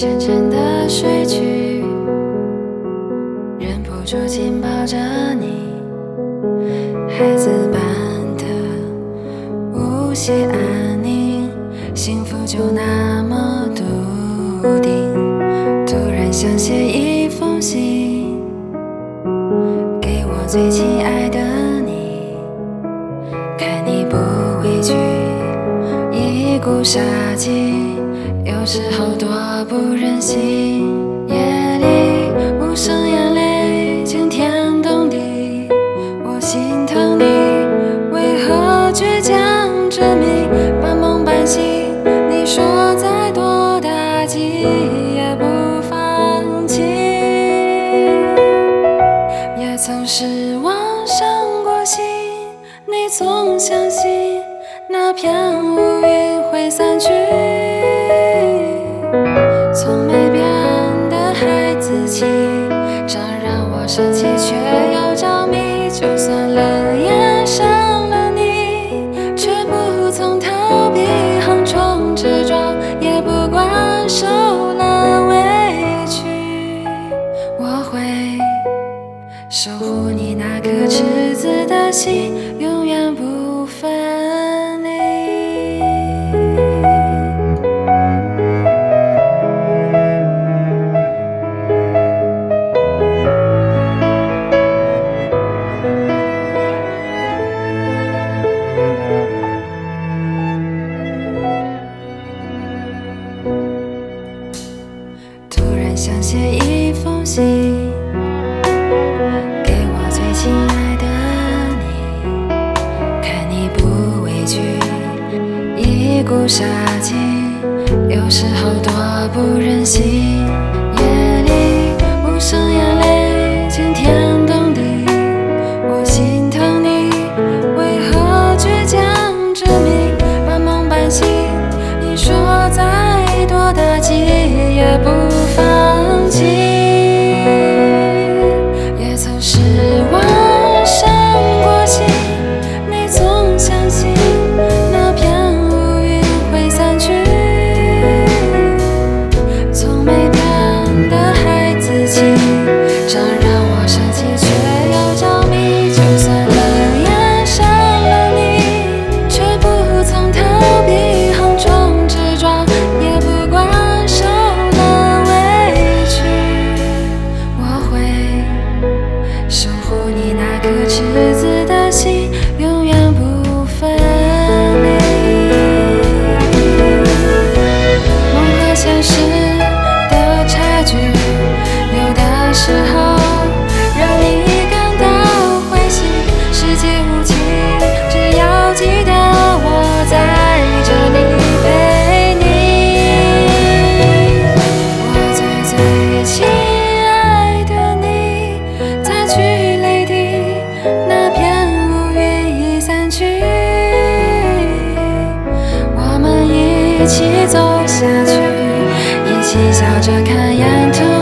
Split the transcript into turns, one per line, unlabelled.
沉沉的睡去，忍不住紧抱着你，孩子般的无邪安宁，幸福就那么笃定。突然想写一封信，给我最亲爱的你，看你不畏惧一股杀气。有时候多不忍心，夜里无声眼泪惊天动地，我心疼你为何倔强执迷，半梦半醒，你说再多打击也不放弃，也曾失望伤过心，你总相信那片乌云会散去。守护你那颗赤子的心，永远不分离。突然想写一封信，不杀气，有时候多不忍心，夜里无声眼泪惊天动地，我心疼你为何倔强执迷，半梦半醒，你说再多打击一起走下去，一起笑着看沿途